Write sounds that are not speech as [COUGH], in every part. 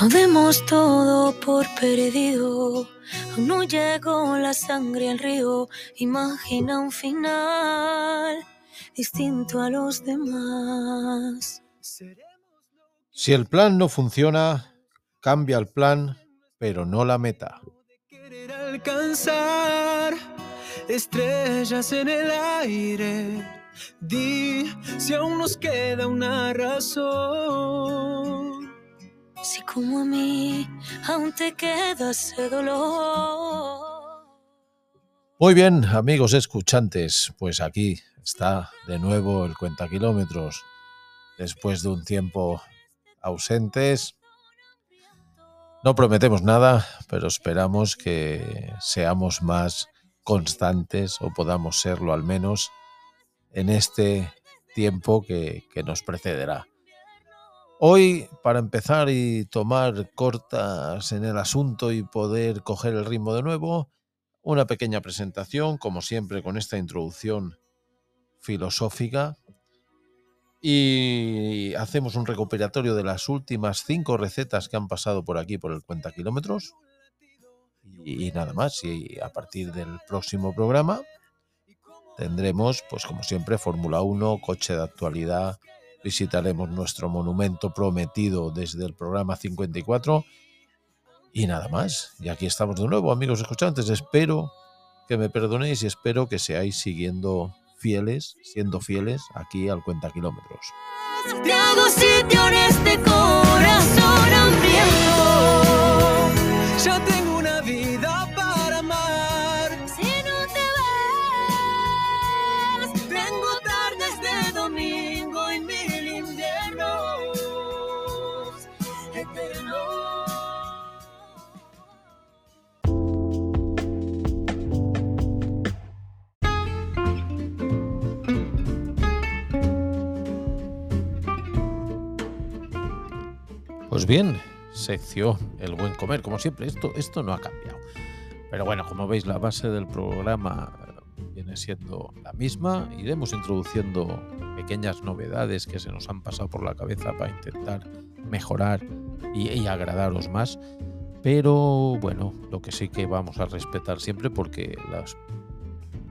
No demos todo por perdido. Aún no llegó la sangre al río. Imagina un final distinto a los demás. Si el plan no funciona, cambia el plan, pero no la meta. Querer alcanzar estrellas en el aire. Di si aún nos queda una razón. Muy bien, amigos escuchantes, pues aquí está de nuevo el cuenta kilómetros. Después de un tiempo ausentes, no prometemos nada, pero esperamos que seamos más constantes o podamos serlo al menos en este tiempo que, que nos precederá. Hoy, para empezar y tomar cortas en el asunto y poder coger el ritmo de nuevo, una pequeña presentación, como siempre, con esta introducción filosófica. Y hacemos un recuperatorio de las últimas cinco recetas que han pasado por aquí por el cuenta kilómetros. Y, nada más. Y a partir del próximo programa tendremos, pues como siempre, Fórmula 1, coche de actualidad. Visitaremos nuestro monumento prometido desde el programa 54. Y nada más. Y aquí estamos de nuevo, amigos escuchantes. Espero que me perdonéis y espero que seáis siguiendo fieles, siendo fieles aquí al Cuenta Kilómetros. Sitio en este corazón hambriento. Ya tengo Pues bien, sección El buen comer, como siempre, esto, esto no ha cambiado. Pero bueno, como veis, la base del programa viene siendo la misma. Iremos introduciendo pequeñas novedades que se nos han pasado por la cabeza para intentar mejorar y, agradaros más. Pero bueno, lo que sí que vamos a respetar siempre, porque las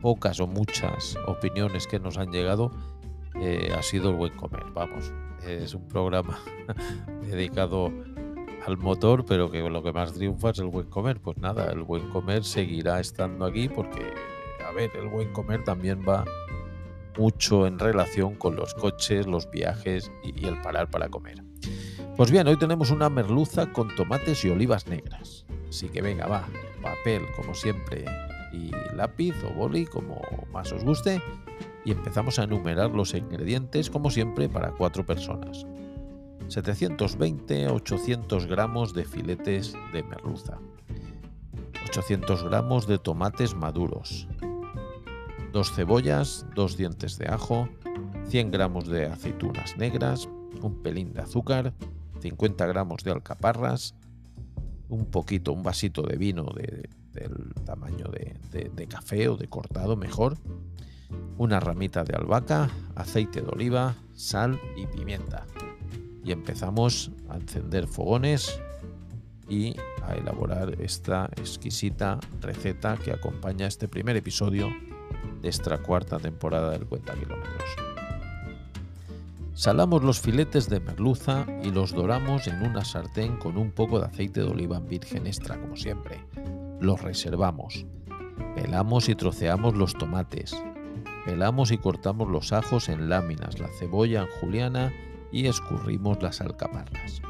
pocas o muchas opiniones que nos han llegado eh, ha sido el buen comer. Vamos, es un programa [LAUGHS] dedicado al motor, pero que lo que más triunfa es el buen comer. Pues nada, el buen comer seguirá estando aquí porque, a ver, el buen comer también va mucho en relación con los coches, los viajes y, el parar para comer. Pues bien, hoy tenemos una merluza con tomates y olivas negras. Así que venga, va, papel como siempre y lápiz o boli como más os guste y empezamos a enumerar los ingredientes como siempre para cuatro personas. 720-800 gramos de filetes de merluza, 800 gramos de tomates maduros, dos cebollas, dos dientes de ajo, 100 gramos de aceitunas negras, un pelín de azúcar, 50 gramos de alcaparras, un poquito, un vasito de vino de- del tamaño de café o de cortado mejor, una ramita de albahaca, aceite de oliva, sal y pimienta. Y empezamos a encender fogones y a elaborar esta exquisita receta que acompaña este primer episodio de esta cuarta temporada del Cuenta Kilómetros. Salamos los filetes de merluza y los doramos en una sartén con un poco de aceite de oliva virgen extra, como siempre. Los reservamos. Pelamos y troceamos los tomates. Pelamos y cortamos los ajos en láminas, la cebolla en juliana y escurrimos las alcaparras.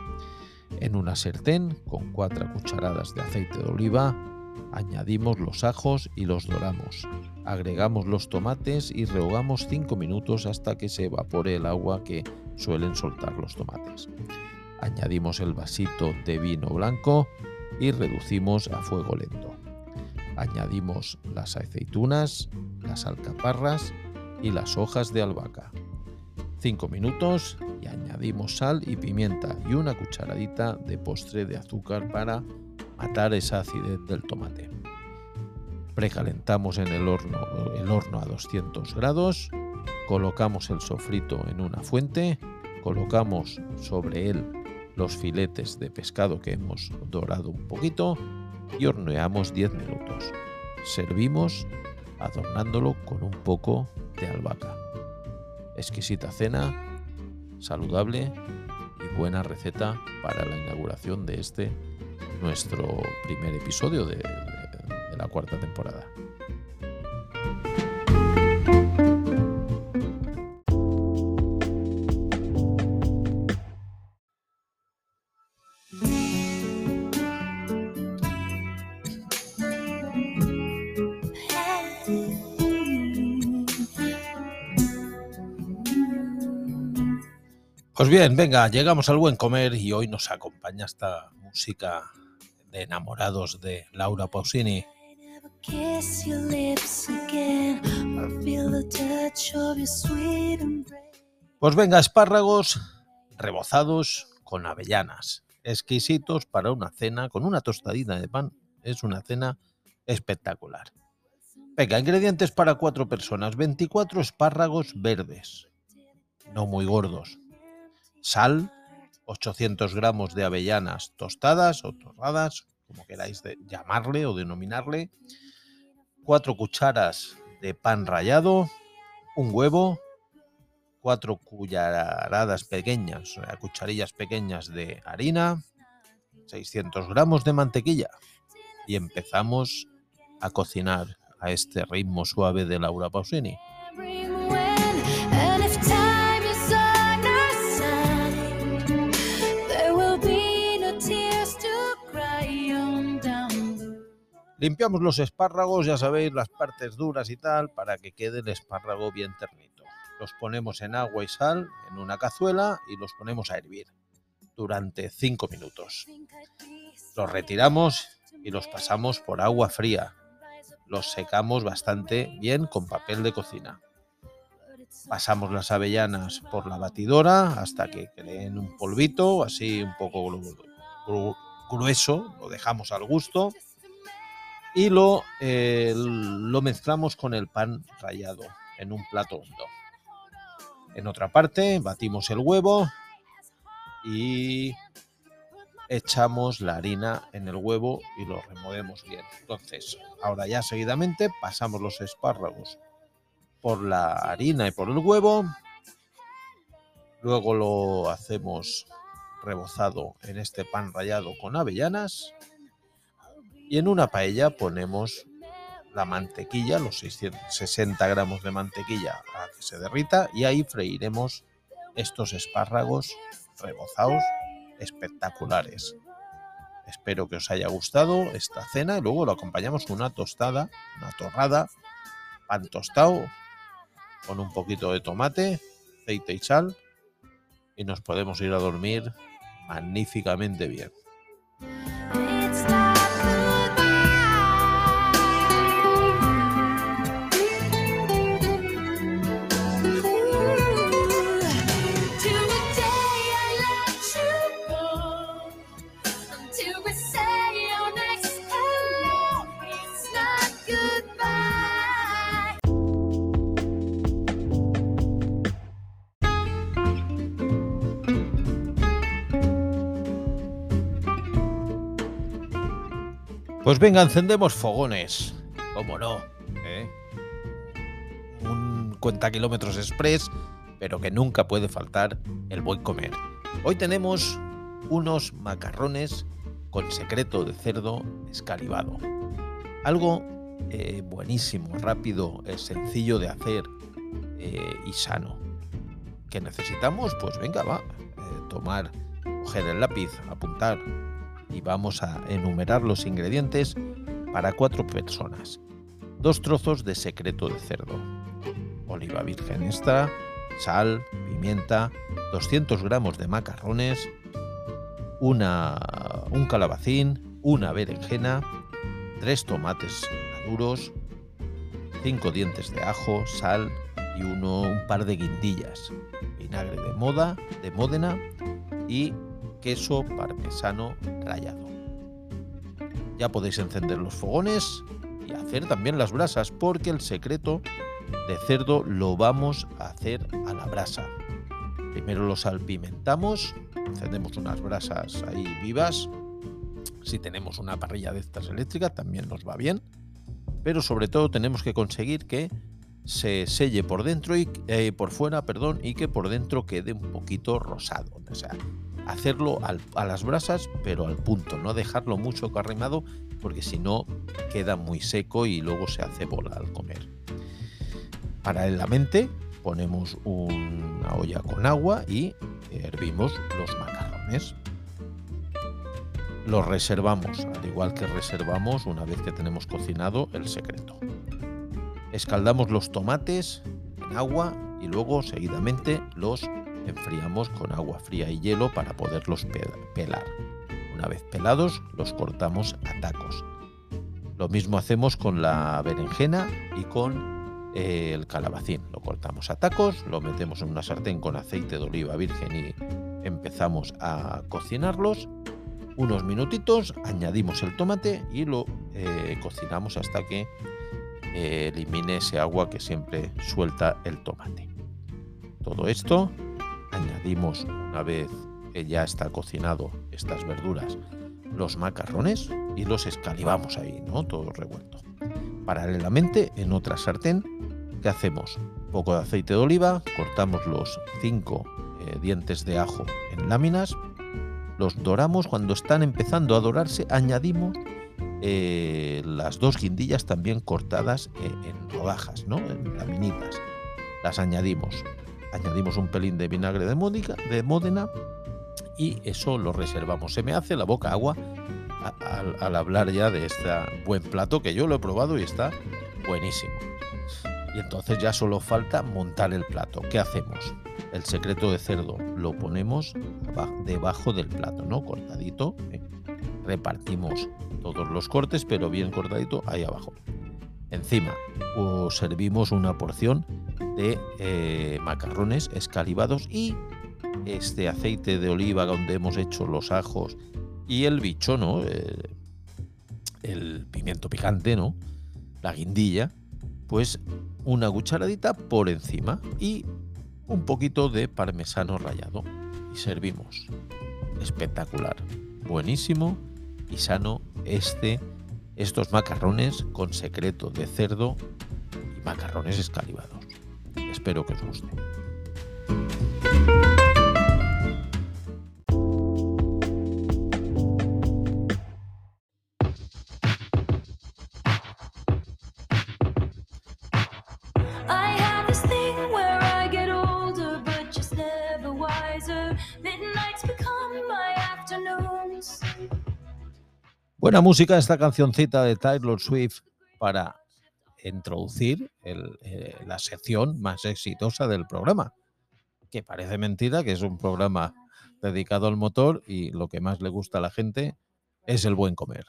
En una sartén con 4 cucharadas de aceite de oliva, añadimos los ajos y los doramos. Agregamos los tomates y rehogamos 5 minutos hasta que se evapore el agua que suelen soltar los tomates. Añadimos el vasito de vino blanco y reducimos a fuego lento. Añadimos las aceitunas, las alcaparras y las hojas de albahaca. 5 minutos y añadimos sal y pimienta y una cucharadita de postre de azúcar para matar esa acidez del tomate. Precalentamos en el horno, el horno a 200 grados, colocamos el sofrito en una fuente, colocamos sobre él los filetes de pescado que hemos dorado un poquito y horneamos 10 minutos. Servimos adornándolo con un poco de albahaca. Exquisita cena, saludable y buena receta para la inauguración de este nuestro primer episodio de, la cuarta temporada. Pues bien, venga, llegamos al buen comer y hoy nos acompaña esta música de enamorados de Laura Pausini. Pues venga, espárragos rebozados con avellanas, exquisitos para una cena con una tostadita de pan. Es una cena espectacular. Venga, ingredientes para cuatro personas. 24 espárragos verdes, no muy gordos. Sal, 800 gramos de avellanas tostadas o torradas, como queráis llamarle o denominarle. 4 cucharas de pan rallado, un huevo, 4 cucharadas pequeñas, cucharillas pequeñas de harina, 600 gramos de mantequilla. Y empezamos a cocinar a este ritmo suave de Laura Pausini. Limpiamos los espárragos, ya sabéis, las partes duras y tal, para que quede el espárrago bien ternito. Los ponemos en agua y sal en una cazuela y los ponemos a hervir durante 5 minutos. Los retiramos y los pasamos por agua fría. Los secamos bastante bien con papel de cocina. Pasamos las avellanas por la batidora hasta que creen un polvito, así un poco grueso, lo dejamos al gusto y lo, eh, lo mezclamos con el pan rallado en un plato hondo. En otra parte batimos el huevo y echamos la harina en el huevo y lo removemos bien. Entonces, ahora ya seguidamente pasamos los espárragos por la harina y por el huevo. Luego lo hacemos rebozado en este pan rallado con avellanas y en una paella ponemos la mantequilla, los 660 gramos de mantequilla a que se derrita y ahí freiremos estos espárragos rebozados espectaculares. Espero que os haya gustado esta cena y luego lo acompañamos con una tostada, una torrada, pan tostado con un poquito de tomate, aceite y sal y nos podemos ir a dormir magníficamente bien. Pues venga, encendemos fogones. ¿Cómo no? ¿Eh? Un cuenta kilómetros express, pero que nunca puede faltar el buen comer. Hoy tenemos unos macarrones con secreto de cerdo escalivado. Algo eh, buenísimo, rápido, sencillo de hacer eh, y sano. ¿Qué necesitamos? Pues venga, va. tomar, coger el lápiz, apuntar y vamos a enumerar los ingredientes para cuatro personas. Dos trozos de secreto de cerdo, oliva virgen extra, sal, pimienta, 200 gramos de macarrones, una, un calabacín, una berenjena, tres tomates maduros, cinco dientes de ajo, sal y uno, un par de guindillas, vinagre de moda, de Módena y queso parmesano rallado. Ya podéis encender los fogones y hacer también las brasas porque el secreto de cerdo lo vamos a hacer a la brasa. Primero lo salpimentamos encendemos unas brasas ahí vivas. Si tenemos una parrilla de estas eléctricas también nos va bien. Pero sobre todo tenemos que conseguir que se selle por dentro y eh, por fuera, perdón, y que por dentro quede un poquito rosado. O sea, hacerlo a las brasas, pero al punto, no dejarlo mucho carrimado, porque si no queda muy seco y luego se hace bola al comer. Paralelamente ponemos una olla con agua y hervimos los macarrones. Los reservamos, al igual que reservamos una vez que tenemos cocinado el secreto. Escaldamos los tomates en agua y luego seguidamente los enfriamos con agua fría y hielo para poderlos pelar. Una vez pelados, los cortamos a tacos. Lo mismo hacemos con la berenjena y con eh, el calabacín. Lo cortamos a tacos, lo metemos en una sartén con aceite de oliva virgen y empezamos a cocinarlos. Unos minutitos, añadimos el tomate y lo eh, cocinamos hasta que eh, elimine ese agua que siempre suelta el tomate. Todo esto añadimos una vez que ya está cocinado estas verduras los macarrones y los escalivamos ahí, ¿no? Todo revuelto. Paralelamente, en otra sartén, ¿qué hacemos? Un poco de aceite de oliva, cortamos los cinco eh, dientes de ajo en láminas, los doramos, cuando están empezando a dorarse, añadimos eh, las dos guindillas también cortadas eh, en rodajas, ¿no? En laminitas. Las añadimos añadimos un pelín de vinagre de, de Módena y eso lo reservamos. Se me hace la boca agua al, hablar ya de este buen plato que yo lo he probado y está buenísimo. Y entonces ya solo falta montar el plato. ¿Qué hacemos? El secreto de cerdo lo ponemos debajo del plato, ¿no? Cortadito. ¿eh? Repartimos todos los cortes, pero bien cortadito ahí abajo. Encima os servimos una porción de eh, macarrones escalivados y este aceite de oliva donde hemos hecho los ajos y el bicho, ¿no? Eh, el pimiento picante, ¿no? La guindilla, pues una cucharadita por encima y un poquito de parmesano rallado y servimos. Espectacular, buenísimo y sano este estos macarrones con secreto de cerdo y macarrones escalivados. Espero que os guste. Buena música esta cancioncita de Taylor Swift para introducir eh, la sección más exitosa del programa. Que parece mentira que es un programa dedicado al motor y lo que más le gusta a la gente es el buen comer.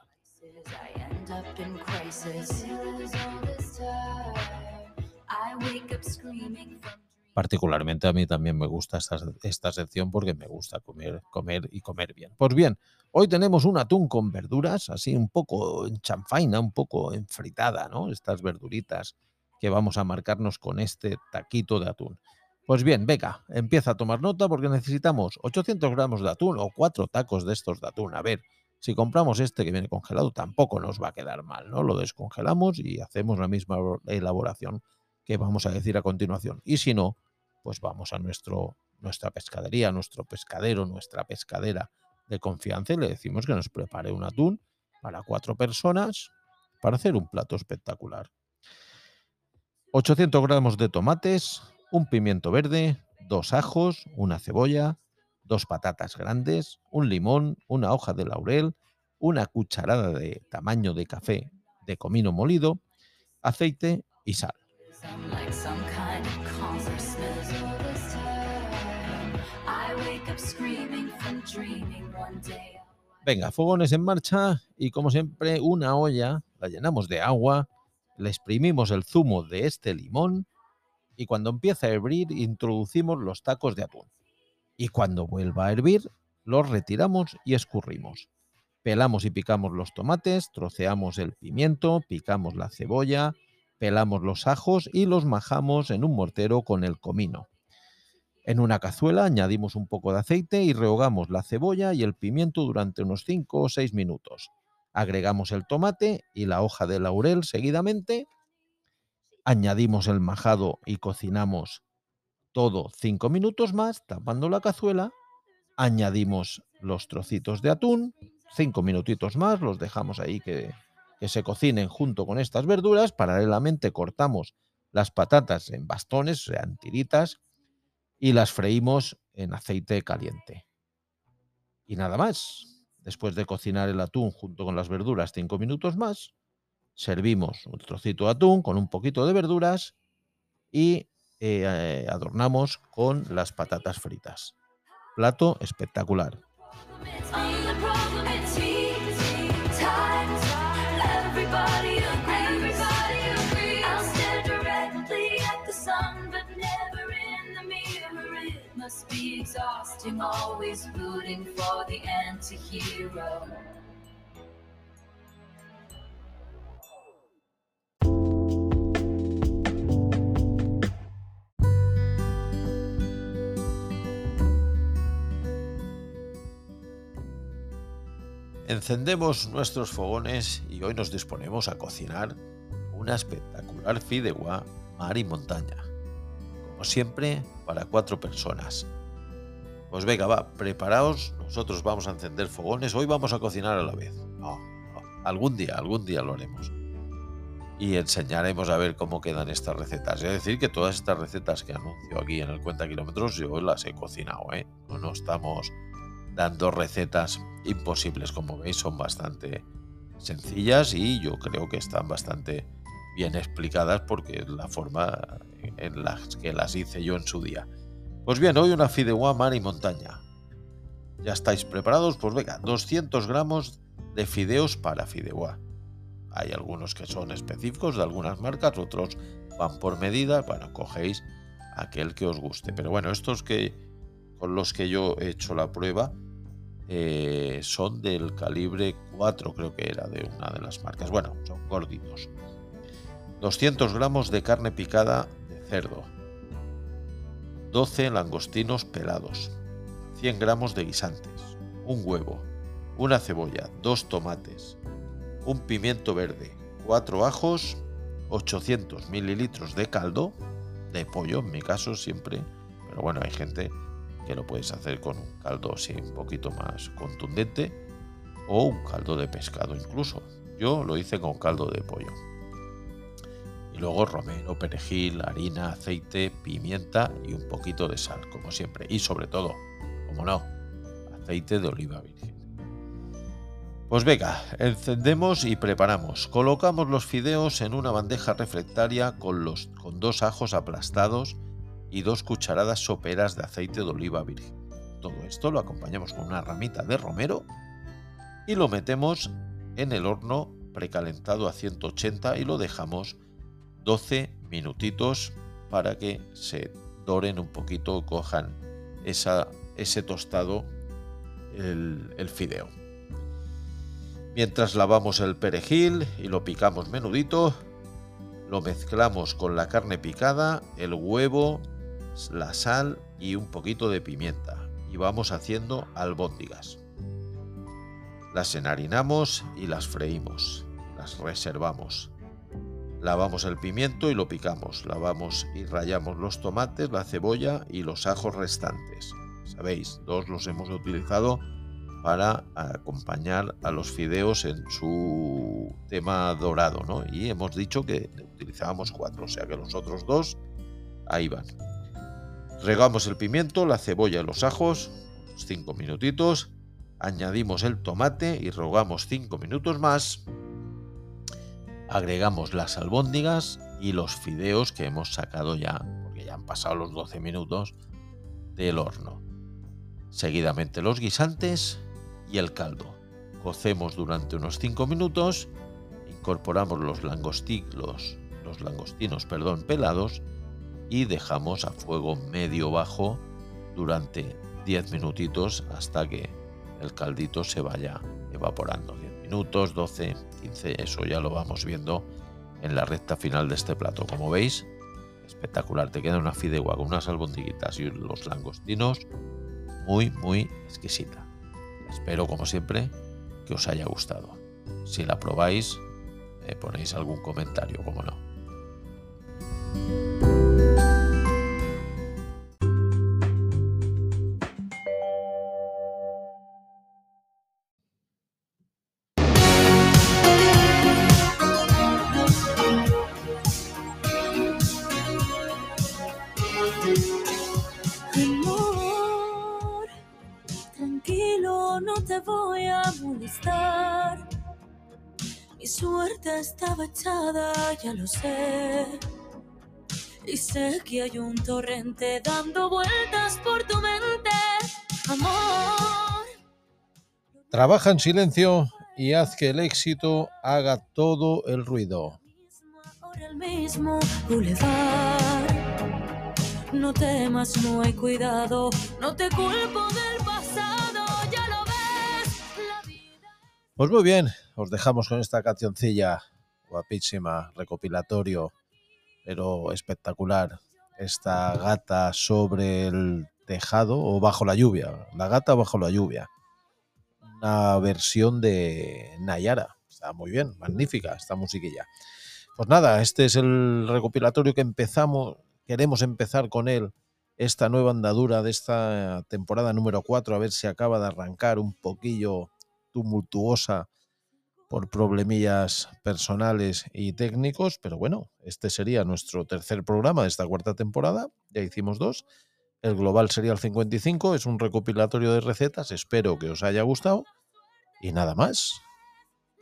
Particularmente a mí también me gusta esta, esta sección porque me gusta comer, comer y comer bien. Pues bien, Hoy tenemos un atún con verduras, así un poco en chanfaina, un poco enfritada, ¿no? Estas verduritas que vamos a marcarnos con este taquito de atún. Pues bien, Beca, empieza a tomar nota porque necesitamos 800 gramos de atún o cuatro tacos de estos de atún. A ver, si compramos este que viene congelado tampoco nos va a quedar mal, ¿no? Lo descongelamos y hacemos la misma elaboración que vamos a decir a continuación. Y si no, pues vamos a nuestro, nuestra pescadería, nuestro pescadero, nuestra pescadera de confianza y le decimos que nos prepare un atún para cuatro personas para hacer un plato espectacular. 800 gramos de tomates, un pimiento verde, dos ajos, una cebolla, dos patatas grandes, un limón, una hoja de laurel, una cucharada de tamaño de café de comino molido, aceite y sal. Venga, fogones en marcha y como siempre una olla, la llenamos de agua, le exprimimos el zumo de este limón y cuando empieza a hervir introducimos los tacos de atún. Y cuando vuelva a hervir, los retiramos y escurrimos. Pelamos y picamos los tomates, troceamos el pimiento, picamos la cebolla, pelamos los ajos y los majamos en un mortero con el comino. En una cazuela añadimos un poco de aceite y rehogamos la cebolla y el pimiento durante unos 5 o 6 minutos. Agregamos el tomate y la hoja de laurel seguidamente. Añadimos el majado y cocinamos todo 5 minutos más, tapando la cazuela. Añadimos los trocitos de atún, 5 minutitos más, los dejamos ahí que, se cocinen junto con estas verduras. Paralelamente cortamos las patatas en bastones, o en tiritas, y las freímos en aceite caliente. Y nada más. Después de cocinar el atún junto con las verduras cinco minutos más, servimos un trocito de atún con un poquito de verduras y eh, adornamos con las patatas fritas. Plato espectacular. Must be exhausting, always rooting for the anti-hero. Encendemos nuestros fogones y hoy nos disponemos a cocinar una espectacular fideuá mar y montaña siempre, para cuatro personas. Pues venga, va, preparaos, nosotros vamos a encender fogones, hoy vamos a cocinar a la vez. No, algún día, algún día lo haremos. Y enseñaremos a ver cómo quedan estas recetas. Es decir, que todas estas recetas que anuncio aquí en el Cuenta Kilómetros yo las he cocinado, ¿eh? No, no estamos dando recetas imposibles, como veis, son bastante sencillas y yo creo que están bastante bien explicadas porque es la forma en la que las hice yo en su día. Pues bien, hoy una fideuá mar y montaña. ¿Ya estáis preparados? Pues venga, 200 gramos de fideos para fideuá. Hay algunos que son específicos de algunas marcas, otros van por medida. Bueno, cogéis aquel que os guste. Pero bueno, estos que con los que yo he hecho la prueba eh, son del calibre 4, creo que era de una de las marcas. Bueno, son gorditos. 200 gramos de carne picada de cerdo, 12 langostinos pelados, 100 gramos de guisantes, un huevo, una cebolla, dos tomates, un pimiento verde, 4 ajos, 800 mililitros de caldo, de pollo en mi caso siempre, pero bueno, hay gente que lo puedes hacer con un caldo así un poquito más contundente o un caldo de pescado incluso. Yo lo hice con caldo de pollo. Y luego romero, perejil, harina, aceite, pimienta y un poquito de sal, como siempre. Y sobre todo, como no, aceite de oliva virgen. Pues venga, encendemos y preparamos. Colocamos los fideos en una bandeja reflectaria con, los, con dos ajos aplastados y dos cucharadas soperas de aceite de oliva virgen. Todo esto lo acompañamos con una ramita de romero y lo metemos en el horno precalentado a 180 y lo dejamos 12 minutitos para que se doren un poquito, cojan ese tostado el fideo. Mientras lavamos el perejil y lo picamos menudito, lo mezclamos con la carne picada, el huevo, la sal y un poquito de pimienta y vamos haciendo albóndigas. Las enharinamos y las freímos, las reservamos. Lavamos el pimiento y lo picamos. Lavamos y rayamos los tomates, la cebolla y los ajos restantes. Sabéis, dos los hemos utilizado para acompañar a los fideos en su tema dorado, ¿no? Y hemos dicho que utilizábamos cuatro, o sea que los otros dos ahí van. Regamos el pimiento, la cebolla y los ajos, cinco minutitos. Añadimos el tomate y rogamos cinco minutos más agregamos las albóndigas y los fideos que hemos sacado ya, porque ya han pasado los 12 minutos del horno. Seguidamente los guisantes y el caldo. Cocemos durante unos 5 minutos, incorporamos los, langostinos, los langostinos perdón, pelados y dejamos a fuego medio bajo durante 10 minutitos hasta que el caldito se vaya evaporando minutos, 12, 15, eso ya lo vamos viendo en la recta final de este plato. Como veis, espectacular. Te queda una fideuá con unas albondiguitas y los langostinos muy, muy exquisita. Espero, como siempre, que os haya gustado. Si la probáis, me ponéis algún comentario, como no. Estaba echada, ya lo sé. Y sé que hay un torrente dando vueltas por tu mente. Amor. Trabaja en silencio y haz que el éxito haga todo el ruido. Ahora el mismo bulevar. No temas, no hay cuidado. No te culpo del pasado, ya lo ves. La vida. Pues muy bien, os dejamos con esta cancioncilla guapísima, recopilatorio, pero espectacular. Esta gata sobre el tejado o bajo la lluvia. La gata bajo la lluvia. Una versión de Nayara. Está muy bien, magnífica esta musiquilla. Pues nada, este es el recopilatorio que empezamos. Queremos empezar con él esta nueva andadura de esta temporada número 4, a ver si acaba de arrancar un poquillo tumultuosa por problemillas personales y técnicos, pero bueno, este sería nuestro tercer programa de esta cuarta temporada, ya hicimos dos, el global sería el 55, es un recopilatorio de recetas, espero que os haya gustado y nada más.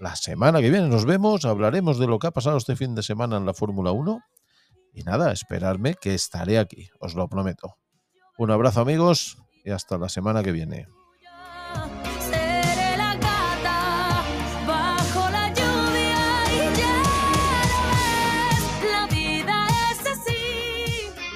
La semana que viene nos vemos, hablaremos de lo que ha pasado este fin de semana en la Fórmula 1 y nada, esperadme que estaré aquí, os lo prometo. Un abrazo amigos y hasta la semana que viene.